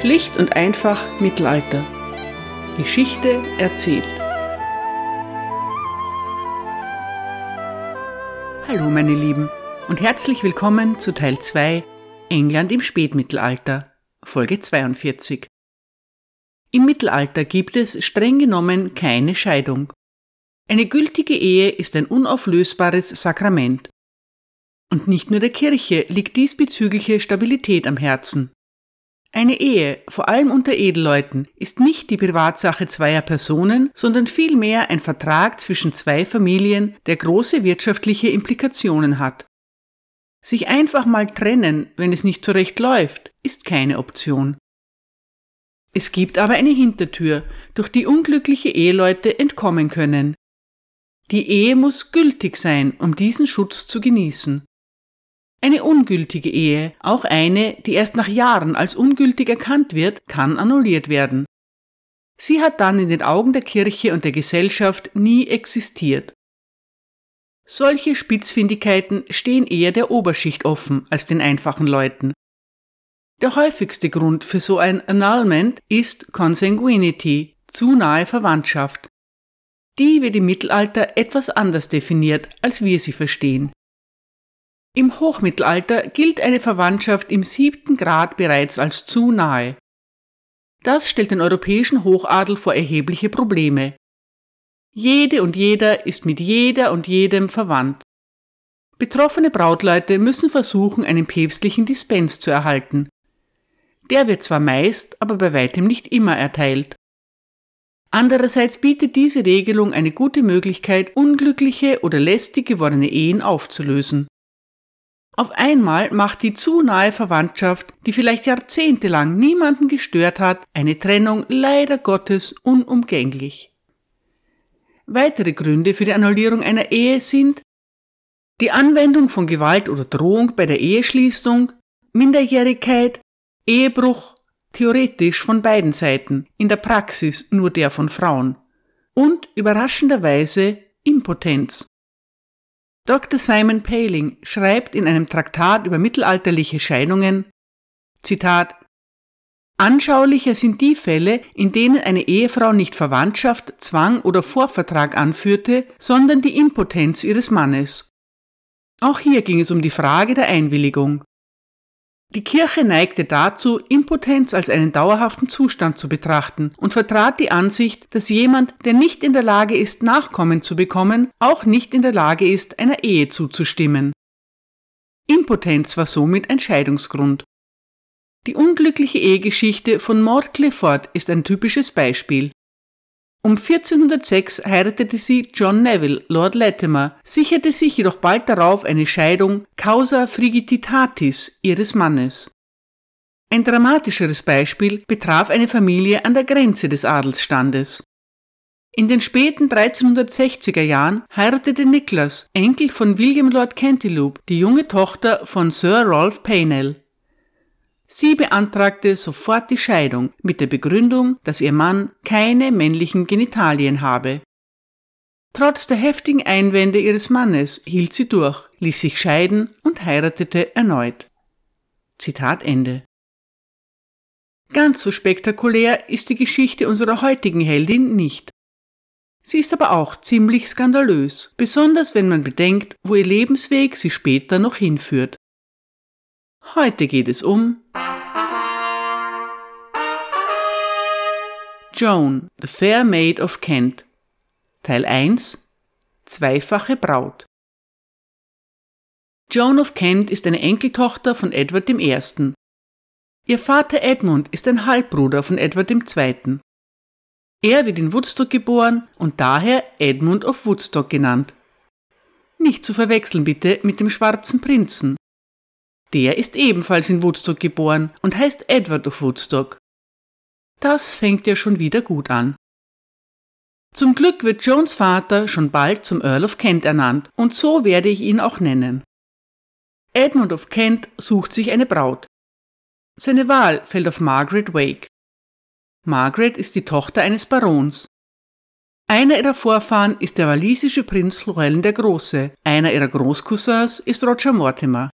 Schlicht und einfach Mittelalter. Geschichte erzählt. Hallo meine Lieben und herzlich willkommen zu Teil 2 England im Spätmittelalter, Folge 42. Im Mittelalter gibt es streng genommen keine Scheidung. Eine gültige Ehe ist ein unauflösbares Sakrament. Und nicht nur der Kirche liegt diesbezügliche Stabilität am Herzen. Eine Ehe, vor allem unter Edelleuten, ist nicht die Privatsache zweier Personen, sondern vielmehr ein Vertrag zwischen zwei Familien, der große wirtschaftliche Implikationen hat. Sich einfach mal trennen, wenn es nicht so recht läuft, ist keine Option. Es gibt aber eine Hintertür, durch die unglückliche Eheleute entkommen können. Die Ehe muss gültig sein, um diesen Schutz zu genießen. Eine ungültige Ehe, auch eine, die erst nach Jahren als ungültig erkannt wird, kann annulliert werden. Sie hat dann in den Augen der Kirche und der Gesellschaft nie existiert. Solche Spitzfindigkeiten stehen eher der Oberschicht offen als den einfachen Leuten. Der häufigste Grund für so ein Annulment ist Consanguinity, zu nahe Verwandtschaft. Die wird im Mittelalter etwas anders definiert, als wir sie verstehen. Im Hochmittelalter gilt eine Verwandtschaft im siebten Grad bereits als zu nahe. Das stellt den europäischen Hochadel vor erhebliche Probleme. Jede und jeder ist mit jeder und jedem verwandt. Betroffene Brautleute müssen versuchen, einen päpstlichen Dispens zu erhalten. Der wird zwar meist, aber bei weitem nicht immer erteilt. Andererseits bietet diese Regelung eine gute Möglichkeit, unglückliche oder lästig gewordene Ehen aufzulösen. Auf einmal macht die zu nahe Verwandtschaft, die vielleicht jahrzehntelang niemanden gestört hat, eine Trennung leider Gottes unumgänglich. Weitere Gründe für die Annullierung einer Ehe sind die Anwendung von Gewalt oder Drohung bei der Eheschließung, Minderjährigkeit, Ehebruch, theoretisch von beiden Seiten, in der Praxis nur der von Frauen und überraschenderweise Impotenz. Dr. Simon Paling schreibt in einem Traktat über mittelalterliche Scheidungen, Zitat, Anschaulicher sind die Fälle, in denen eine Ehefrau nicht Verwandtschaft, Zwang oder Vorvertrag anführte, sondern die Impotenz ihres Mannes. Auch hier ging es um die Frage der Einwilligung. Die Kirche neigte dazu, Impotenz als einen dauerhaften Zustand zu betrachten und vertrat die Ansicht, dass jemand, der nicht in der Lage ist, Nachkommen zu bekommen, auch nicht in der Lage ist, einer Ehe zuzustimmen. Impotenz war somit ein Scheidungsgrund. Die unglückliche Ehegeschichte von Maud Clifford ist ein typisches Beispiel. Um 1406 heiratete sie John Neville, Lord Latimer, sicherte sich jedoch bald darauf eine Scheidung causa frigiditatis ihres Mannes. Ein dramatischeres Beispiel betraf eine Familie an der Grenze des Adelsstandes. In den späten 1360er Jahren heiratete Nicholas, Enkel von William Lord Cantilupe, die junge Tochter von Sir Rolf Paynell. Sie beantragte sofort die Scheidung mit der Begründung, dass ihr Mann keine männlichen Genitalien habe. Trotz der heftigen Einwände ihres Mannes hielt sie durch, ließ sich scheiden und heiratete erneut. Zitat Ende. Ganz so spektakulär ist die Geschichte unserer heutigen Heldin nicht. Sie ist aber auch ziemlich skandalös, besonders wenn man bedenkt, wo ihr Lebensweg sie später noch hinführt. Heute geht es um Joan, the Fair Maid of Kent Teil 1 Zweifache Braut Joan of Kent ist eine Enkeltochter von Edward I. Ihr Vater Edmund ist ein Halbbruder von Edward II. Er wird in Woodstock geboren und daher Edmund of Woodstock genannt. Nicht zu verwechseln bitte mit dem schwarzen Prinzen. Der ist ebenfalls in Woodstock geboren und heißt Edward of Woodstock. Das fängt ja schon wieder gut an. Zum Glück wird Jones Vater schon bald zum Earl of Kent ernannt und so werde ich ihn auch nennen. Edmund of Kent sucht sich eine Braut. Seine Wahl fällt auf Margaret Wake. Margaret ist die Tochter eines Barons. Einer ihrer Vorfahren ist der walisische Prinz Llewellyn der Große, einer ihrer Großcousins ist Roger Mortimer.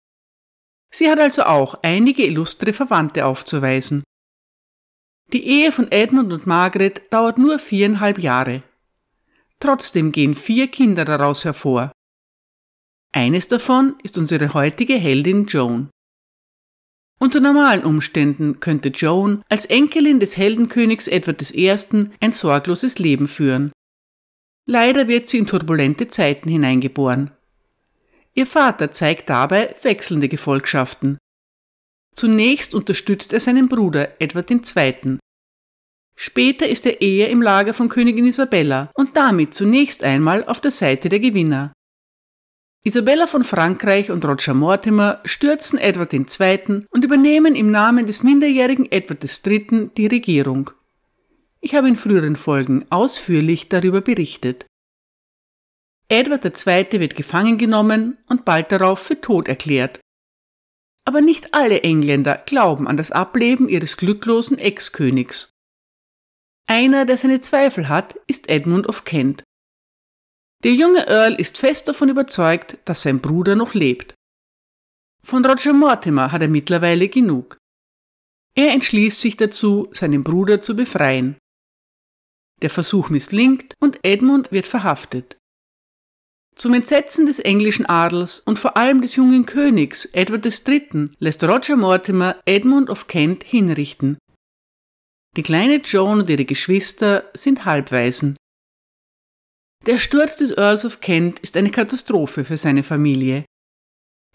Sie hat also auch einige illustre Verwandte aufzuweisen. Die Ehe von Edmund und Margaret dauert nur viereinhalb Jahre. Trotzdem gehen vier Kinder daraus hervor. Eines davon ist unsere heutige Heldin Joan. Unter normalen Umständen könnte Joan als Enkelin des Heldenkönigs Edward I. ein sorgloses Leben führen. Leider wird sie in turbulente Zeiten hineingeboren. Ihr Vater zeigt dabei wechselnde Gefolgschaften. Zunächst unterstützt er seinen Bruder Edward II. Später ist er eher im Lager von Königin Isabella und damit zunächst einmal auf der Seite der Gewinner. Isabella von Frankreich und Roger Mortimer stürzen Edward II. und übernehmen im Namen des minderjährigen Edward III. die Regierung. Ich habe in früheren Folgen ausführlich darüber berichtet. Edward II. wird gefangen genommen und bald darauf für tot erklärt. Aber nicht alle Engländer glauben an das Ableben ihres glücklosen Ex-Königs. Einer, der seine Zweifel hat, ist Edmund of Kent. Der junge Earl ist fest davon überzeugt, dass sein Bruder noch lebt. Von Roger Mortimer hat er mittlerweile genug. Er entschließt sich dazu, seinen Bruder zu befreien. Der Versuch misslingt und Edmund wird verhaftet. Zum Entsetzen des englischen Adels und vor allem des jungen Königs Edward III. lässt Roger Mortimer Edmund of Kent hinrichten. Die kleine Joan und ihre Geschwister sind Halbwaisen. Der Sturz des Earls of Kent ist eine Katastrophe für seine Familie.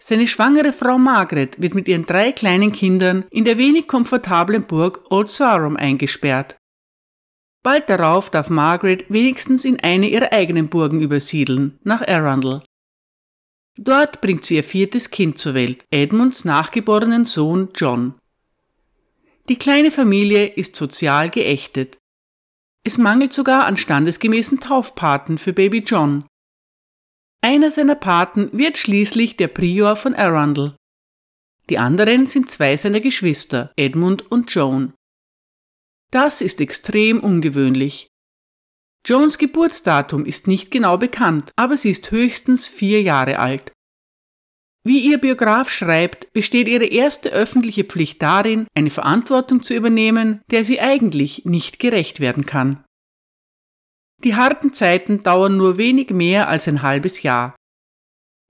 Seine schwangere Frau Margaret wird mit ihren drei kleinen Kindern in der wenig komfortablen Burg Old Sarum eingesperrt. Bald darauf darf Margaret wenigstens in eine ihrer eigenen Burgen übersiedeln, nach Arundel. Dort bringt sie ihr viertes Kind zur Welt, Edmunds nachgeborenen Sohn John. Die kleine Familie ist sozial geächtet. Es mangelt sogar an standesgemäßen Taufpaten für Baby John. Einer seiner Paten wird schließlich der Prior von Arundel. Die anderen sind zwei seiner Geschwister, Edmund und Joan. Das ist extrem ungewöhnlich. Jones Geburtsdatum ist nicht genau bekannt, aber sie ist höchstens vier Jahre alt. Wie ihr Biograf schreibt, besteht ihre erste öffentliche Pflicht darin, eine Verantwortung zu übernehmen, der sie eigentlich nicht gerecht werden kann. Die harten Zeiten dauern nur wenig mehr als ein halbes Jahr.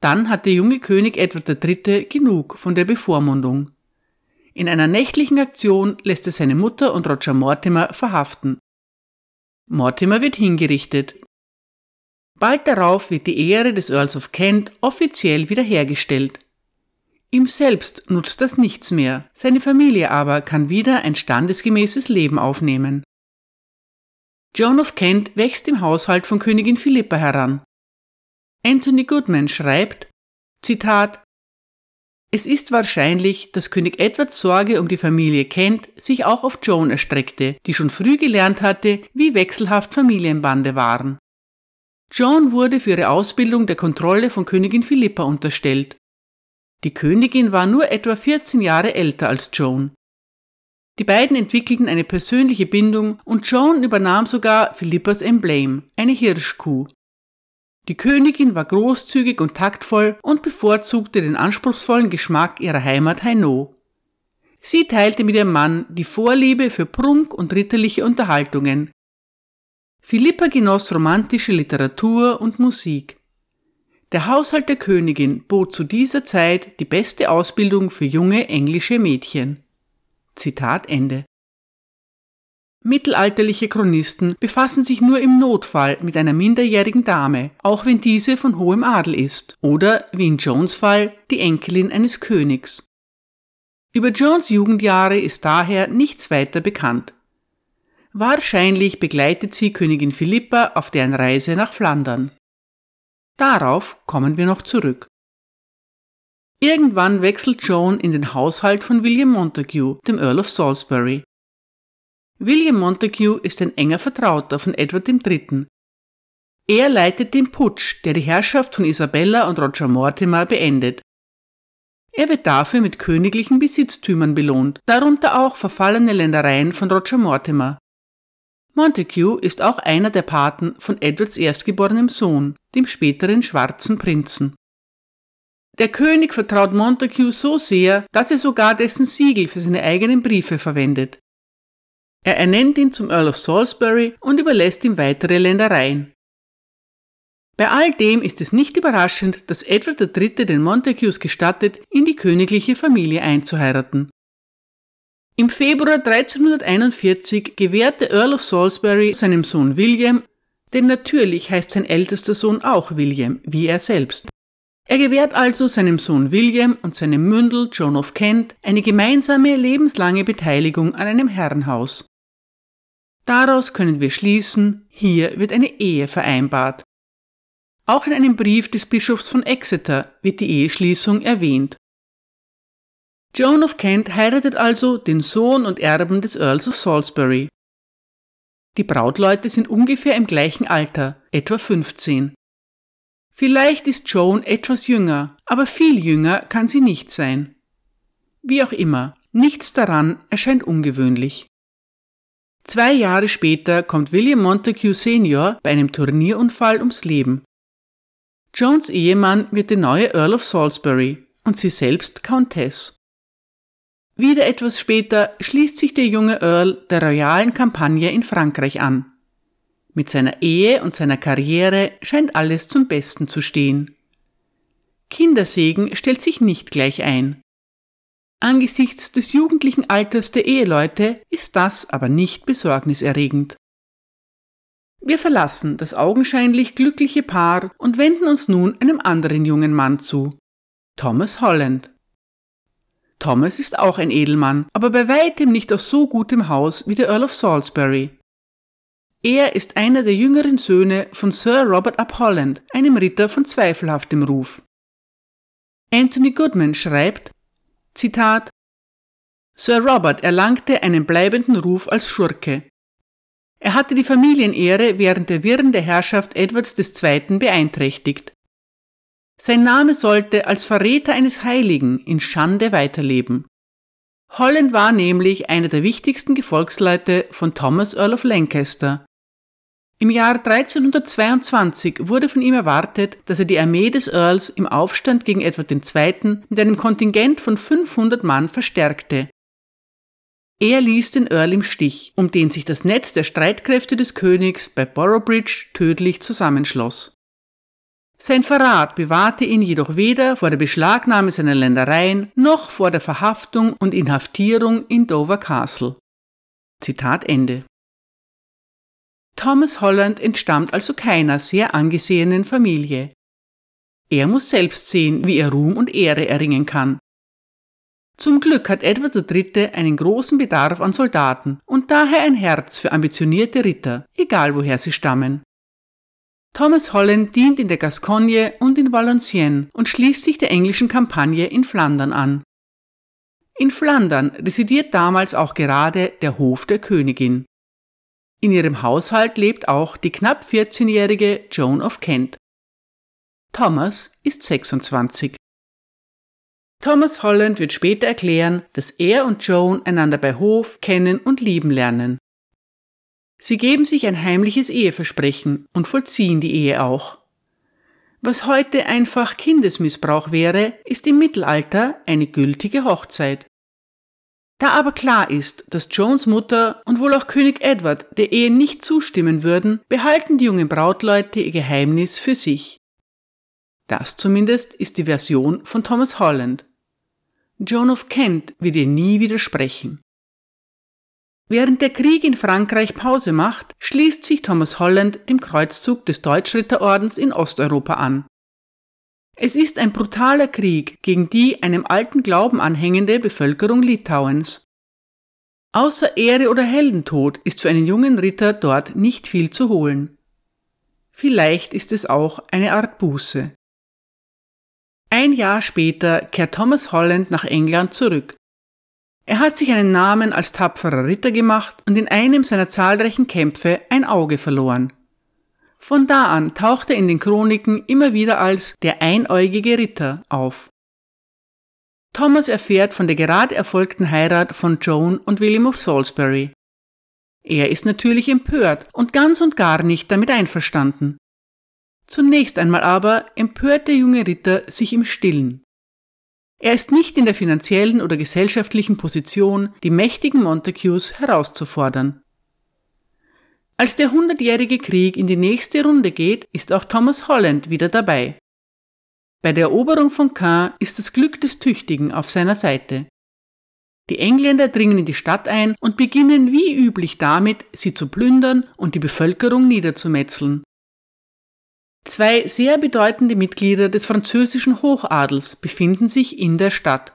Dann hat der junge König Edward III. genug von der Bevormundung. In einer nächtlichen Aktion lässt er seine Mutter und Roger Mortimer verhaften. Mortimer wird hingerichtet. Bald darauf wird die Ehre des Earls of Kent offiziell wiederhergestellt. Ihm selbst nutzt das nichts mehr, seine Familie aber kann wieder ein standesgemäßes Leben aufnehmen. John of Kent wächst im Haushalt von Königin Philippa heran. Anthony Goodman schreibt, Zitat, es ist wahrscheinlich, dass König Edwards Sorge um die Familie Kent sich auch auf Joan erstreckte, die schon früh gelernt hatte, wie wechselhaft Familienbande waren. Joan wurde für ihre Ausbildung der Kontrolle von Königin Philippa unterstellt. Die Königin war nur etwa 14 Jahre älter als Joan. Die beiden entwickelten eine persönliche Bindung und Joan übernahm sogar Philippas Emblem, eine Hirschkuh, die Königin war großzügig und taktvoll und bevorzugte den anspruchsvollen Geschmack ihrer Heimat Hainaut. Sie teilte mit ihrem Mann die Vorliebe für Prunk und ritterliche Unterhaltungen. Philippa genoss romantische Literatur und Musik. Der Haushalt der Königin bot zu dieser Zeit die beste Ausbildung für junge englische Mädchen. Zitat Ende. Mittelalterliche Chronisten befassen sich nur im Notfall mit einer minderjährigen Dame, auch wenn diese von hohem Adel ist, oder, wie in Jones Fall, die Enkelin eines Königs. Über Jones Jugendjahre ist daher nichts weiter bekannt. Wahrscheinlich begleitet sie Königin Philippa auf deren Reise nach Flandern. Darauf kommen wir noch zurück. Irgendwann wechselt Joan in den Haushalt von William Montague, dem Earl of Salisbury, William Montague ist ein enger Vertrauter von Edward III. Er leitet den Putsch, der die Herrschaft von Isabella und Roger Mortimer beendet. Er wird dafür mit königlichen Besitztümern belohnt, darunter auch verfallene Ländereien von Roger Mortimer. Montague ist auch einer der Paten von Edwards erstgeborenem Sohn, dem späteren schwarzen Prinzen. Der König vertraut Montague so sehr, dass er sogar dessen Siegel für seine eigenen Briefe verwendet. Er ernennt ihn zum Earl of Salisbury und überlässt ihm weitere Ländereien. Bei all dem ist es nicht überraschend, dass Edward III. den Montagues gestattet, in die königliche Familie einzuheiraten. Im Februar 1341 gewährte Earl of Salisbury seinem Sohn William, denn natürlich heißt sein ältester Sohn auch William, wie er selbst. Er gewährt also seinem Sohn William und seinem Mündel John of Kent eine gemeinsame lebenslange Beteiligung an einem Herrenhaus. Daraus können wir schließen, hier wird eine Ehe vereinbart. Auch in einem Brief des Bischofs von Exeter wird die Eheschließung erwähnt. Joan of Kent heiratet also den Sohn und Erben des Earls of Salisbury. Die Brautleute sind ungefähr im gleichen Alter, etwa 15. Vielleicht ist Joan etwas jünger, aber viel jünger kann sie nicht sein. Wie auch immer, nichts daran erscheint ungewöhnlich. Zwei Jahre später kommt William Montague Senior bei einem Turnierunfall ums Leben. Jones Ehemann wird der neue Earl of Salisbury und sie selbst Countess. Wieder etwas später schließt sich der junge Earl der royalen Kampagne in Frankreich an. Mit seiner Ehe und seiner Karriere scheint alles zum Besten zu stehen. Kindersegen stellt sich nicht gleich ein. Angesichts des jugendlichen Alters der Eheleute ist das aber nicht besorgniserregend. Wir verlassen das augenscheinlich glückliche Paar und wenden uns nun einem anderen jungen Mann zu, Thomas Holland. Thomas ist auch ein Edelmann, aber bei weitem nicht aus so gutem Haus wie der Earl of Salisbury. Er ist einer der jüngeren Söhne von Sir Robert Up Holland, einem Ritter von zweifelhaftem Ruf. Anthony Goodman schreibt, Zitat Sir Robert erlangte einen bleibenden Ruf als Schurke. Er hatte die Familienehre während der Wirren der Herrschaft Edwards II. beeinträchtigt. Sein Name sollte als Verräter eines Heiligen in Schande weiterleben. Holland war nämlich einer der wichtigsten Gefolgsleute von Thomas Earl of Lancaster. Im Jahr 1322 wurde von ihm erwartet, dass er die Armee des Earls im Aufstand gegen Edward II. mit einem Kontingent von 500 Mann verstärkte. Er ließ den Earl im Stich, um den sich das Netz der Streitkräfte des Königs bei Boroughbridge tödlich zusammenschloss. Sein Verrat bewahrte ihn jedoch weder vor der Beschlagnahme seiner Ländereien noch vor der Verhaftung und Inhaftierung in Dover Castle. Zitat Ende. Thomas Holland entstammt also keiner sehr angesehenen Familie. Er muss selbst sehen, wie er Ruhm und Ehre erringen kann. Zum Glück hat Edward III. einen großen Bedarf an Soldaten und daher ein Herz für ambitionierte Ritter, egal woher sie stammen. Thomas Holland dient in der Gascogne und in Valenciennes und schließt sich der englischen Kampagne in Flandern an. In Flandern residiert damals auch gerade der Hof der Königin. In ihrem Haushalt lebt auch die knapp 14-jährige Joan of Kent. Thomas ist 26. Thomas Holland wird später erklären, dass er und Joan einander bei Hof kennen und lieben lernen. Sie geben sich ein heimliches Eheversprechen und vollziehen die Ehe auch. Was heute einfach Kindesmissbrauch wäre, ist im Mittelalter eine gültige Hochzeit. Da aber klar ist, dass Jones Mutter und wohl auch König Edward der Ehe nicht zustimmen würden, behalten die jungen Brautleute ihr Geheimnis für sich. Das zumindest ist die Version von Thomas Holland. Joan of Kent wird ihr nie widersprechen. Während der Krieg in Frankreich Pause macht, schließt sich Thomas Holland dem Kreuzzug des Deutschritterordens in Osteuropa an. Es ist ein brutaler Krieg gegen die einem alten Glauben anhängende Bevölkerung Litauens. Außer Ehre oder Heldentod ist für einen jungen Ritter dort nicht viel zu holen. Vielleicht ist es auch eine Art Buße. Ein Jahr später kehrt Thomas Holland nach England zurück. Er hat sich einen Namen als tapferer Ritter gemacht und in einem seiner zahlreichen Kämpfe ein Auge verloren. Von da an taucht er in den Chroniken immer wieder als der einäugige Ritter auf. Thomas erfährt von der gerade erfolgten Heirat von Joan und William of Salisbury. Er ist natürlich empört und ganz und gar nicht damit einverstanden. Zunächst einmal aber empört der junge Ritter sich im Stillen. Er ist nicht in der finanziellen oder gesellschaftlichen Position, die mächtigen Montagues herauszufordern. Als der Hundertjährige Krieg in die nächste Runde geht, ist auch Thomas Holland wieder dabei. Bei der Eroberung von Caen ist das Glück des Tüchtigen auf seiner Seite. Die Engländer dringen in die Stadt ein und beginnen wie üblich damit, sie zu plündern und die Bevölkerung niederzumetzeln. Zwei sehr bedeutende Mitglieder des französischen Hochadels befinden sich in der Stadt.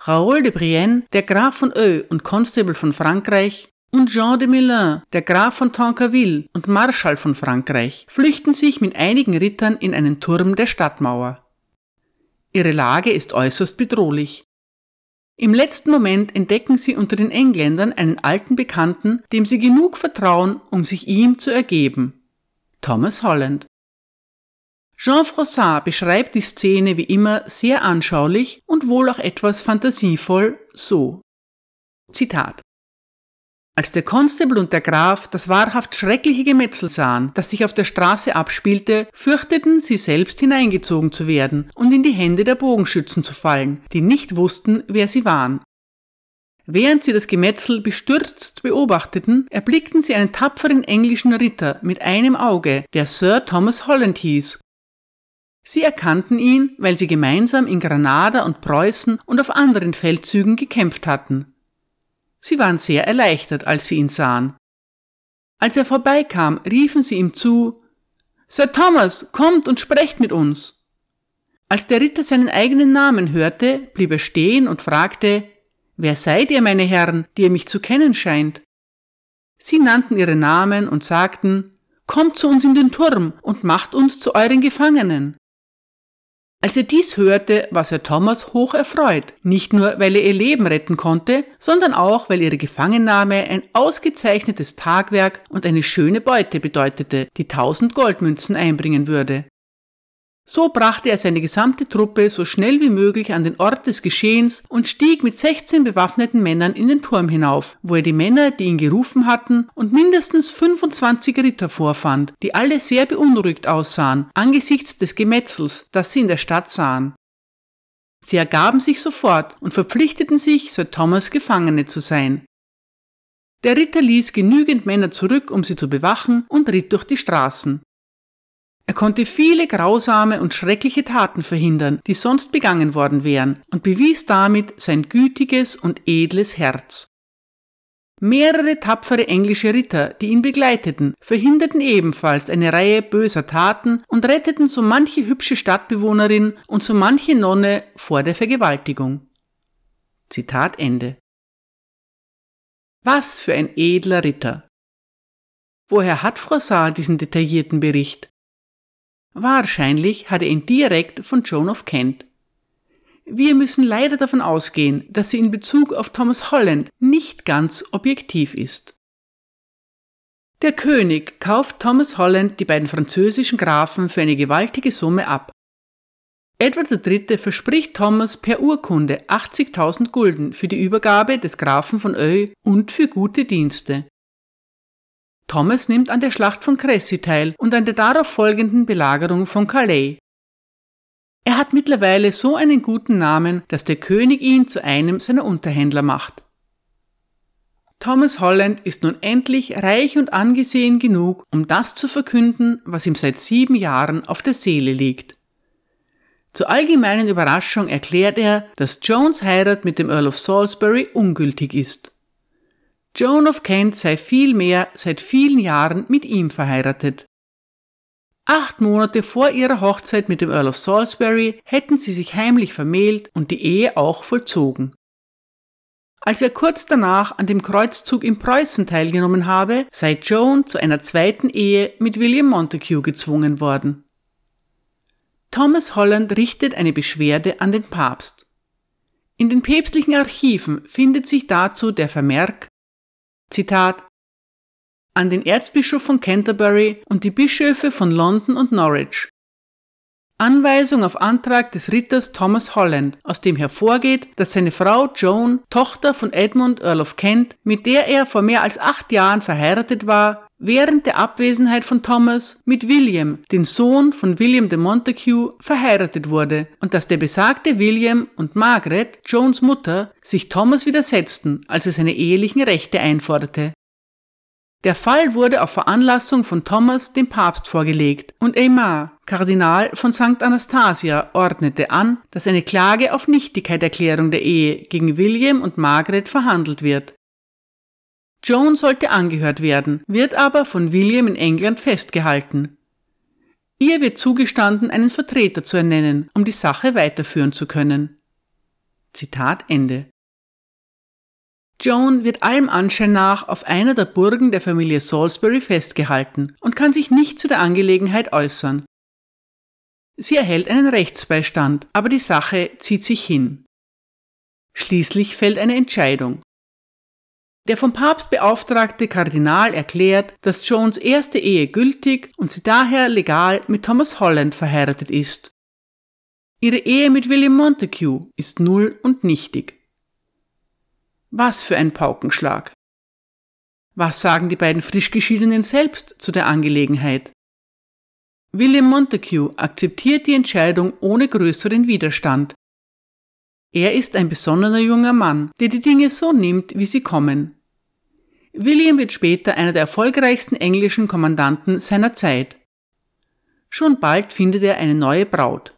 Raoul de Brienne, der Graf von Eu und Constable von Frankreich, und Jean de Melun, der Graf von Tancarville und Marschall von Frankreich, flüchten sich mit einigen Rittern in einen Turm der Stadtmauer. Ihre Lage ist äußerst bedrohlich. Im letzten Moment entdecken sie unter den Engländern einen alten Bekannten, dem sie genug vertrauen, um sich ihm zu ergeben. Thomas Holland. Jean Froissart beschreibt die Szene wie immer sehr anschaulich und wohl auch etwas fantasievoll so. Zitat. Als der Constable und der Graf das wahrhaft schreckliche Gemetzel sahen, das sich auf der Straße abspielte, fürchteten sie selbst hineingezogen zu werden und in die Hände der Bogenschützen zu fallen, die nicht wussten, wer sie waren. Während sie das Gemetzel bestürzt beobachteten, erblickten sie einen tapferen englischen Ritter mit einem Auge, der Sir Thomas Holland hieß. Sie erkannten ihn, weil sie gemeinsam in Granada und Preußen und auf anderen Feldzügen gekämpft hatten. Sie waren sehr erleichtert, als sie ihn sahen. Als er vorbeikam, riefen sie ihm zu Sir Thomas, kommt und sprecht mit uns. Als der Ritter seinen eigenen Namen hörte, blieb er stehen und fragte Wer seid ihr, meine Herren, die ihr mich zu kennen scheint? Sie nannten ihre Namen und sagten Kommt zu uns in den Turm und macht uns zu euren Gefangenen. Als er dies hörte, war Sir Thomas hoch erfreut, nicht nur weil er ihr Leben retten konnte, sondern auch weil ihre Gefangennahme ein ausgezeichnetes Tagwerk und eine schöne Beute bedeutete, die tausend Goldmünzen einbringen würde. So brachte er seine gesamte Truppe so schnell wie möglich an den Ort des Geschehens und stieg mit 16 bewaffneten Männern in den Turm hinauf, wo er die Männer, die ihn gerufen hatten, und mindestens 25 Ritter vorfand, die alle sehr beunruhigt aussahen, angesichts des Gemetzels, das sie in der Stadt sahen. Sie ergaben sich sofort und verpflichteten sich, Sir Thomas Gefangene zu sein. Der Ritter ließ genügend Männer zurück, um sie zu bewachen, und ritt durch die Straßen. Er konnte viele grausame und schreckliche Taten verhindern, die sonst begangen worden wären, und bewies damit sein gütiges und edles Herz. Mehrere tapfere englische Ritter, die ihn begleiteten, verhinderten ebenfalls eine Reihe böser Taten und retteten so manche hübsche Stadtbewohnerin und so manche Nonne vor der Vergewaltigung. Zitat Ende. Was für ein edler Ritter! Woher hat Froissart diesen detaillierten Bericht? Wahrscheinlich hat er ihn direkt von Joan of Kent. Wir müssen leider davon ausgehen, dass sie in Bezug auf Thomas Holland nicht ganz objektiv ist. Der König kauft Thomas Holland die beiden französischen Grafen für eine gewaltige Summe ab. Edward III. verspricht Thomas per Urkunde 80.000 Gulden für die Übergabe des Grafen von Eu und für gute Dienste. Thomas nimmt an der Schlacht von Cressy teil und an der darauf folgenden Belagerung von Calais. Er hat mittlerweile so einen guten Namen, dass der König ihn zu einem seiner Unterhändler macht. Thomas Holland ist nun endlich reich und angesehen genug, um das zu verkünden, was ihm seit sieben Jahren auf der Seele liegt. Zur allgemeinen Überraschung erklärt er, dass Jones Heirat mit dem Earl of Salisbury ungültig ist. Joan of Kent sei vielmehr seit vielen Jahren mit ihm verheiratet. Acht Monate vor ihrer Hochzeit mit dem Earl of Salisbury hätten sie sich heimlich vermählt und die Ehe auch vollzogen. Als er kurz danach an dem Kreuzzug in Preußen teilgenommen habe, sei Joan zu einer zweiten Ehe mit William Montague gezwungen worden. Thomas Holland richtet eine Beschwerde an den Papst. In den päpstlichen Archiven findet sich dazu der Vermerk Zitat an den Erzbischof von Canterbury und die Bischöfe von London und Norwich. Anweisung auf Antrag des Ritters Thomas Holland, aus dem hervorgeht, dass seine Frau Joan, Tochter von Edmund Earl of Kent, mit der er vor mehr als acht Jahren verheiratet war, während der Abwesenheit von Thomas mit William, den Sohn von William de Montague, verheiratet wurde und dass der besagte William und Margaret, Jones Mutter, sich Thomas widersetzten, als er seine ehelichen Rechte einforderte. Der Fall wurde auf Veranlassung von Thomas dem Papst vorgelegt und Aymar, Kardinal von St. Anastasia, ordnete an, dass eine Klage auf Nichtigkeitserklärung der Ehe gegen William und Margaret verhandelt wird. Joan sollte angehört werden, wird aber von William in England festgehalten. Ihr wird zugestanden, einen Vertreter zu ernennen, um die Sache weiterführen zu können. Zitat Ende. Joan wird allem Anschein nach auf einer der Burgen der Familie Salisbury festgehalten und kann sich nicht zu der Angelegenheit äußern. Sie erhält einen Rechtsbeistand, aber die Sache zieht sich hin. Schließlich fällt eine Entscheidung. Der vom Papst beauftragte Kardinal erklärt, dass Jones erste Ehe gültig und sie daher legal mit Thomas Holland verheiratet ist. Ihre Ehe mit William Montague ist null und nichtig. Was für ein Paukenschlag. Was sagen die beiden Frischgeschiedenen selbst zu der Angelegenheit? William Montague akzeptiert die Entscheidung ohne größeren Widerstand. Er ist ein besonnener junger Mann, der die Dinge so nimmt, wie sie kommen. William wird später einer der erfolgreichsten englischen Kommandanten seiner Zeit. Schon bald findet er eine neue Braut.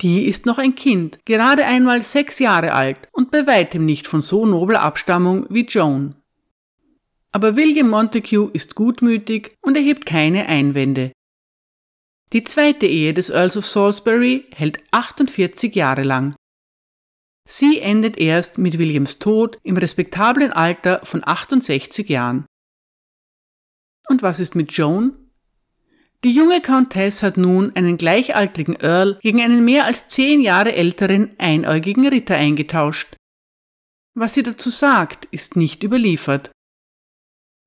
Die ist noch ein Kind, gerade einmal sechs Jahre alt und bei weitem nicht von so nobler Abstammung wie Joan. Aber William Montague ist gutmütig und erhebt keine Einwände. Die zweite Ehe des Earls of Salisbury hält 48 Jahre lang. Sie endet erst mit Williams Tod im respektablen Alter von 68 Jahren. Und was ist mit Joan? Die junge Countess hat nun einen gleichaltrigen Earl gegen einen mehr als zehn Jahre älteren einäugigen Ritter eingetauscht. Was sie dazu sagt, ist nicht überliefert.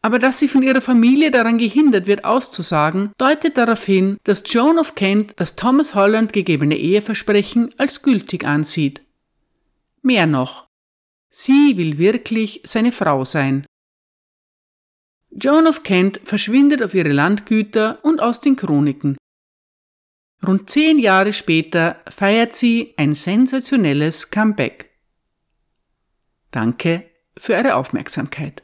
Aber dass sie von ihrer Familie daran gehindert wird auszusagen, deutet darauf hin, dass Joan of Kent das Thomas Holland gegebene Eheversprechen als gültig ansieht. Mehr noch, sie will wirklich seine Frau sein. Joan of Kent verschwindet auf ihre Landgüter und aus den Chroniken. Rund zehn Jahre später feiert sie ein sensationelles Comeback. Danke für Ihre Aufmerksamkeit.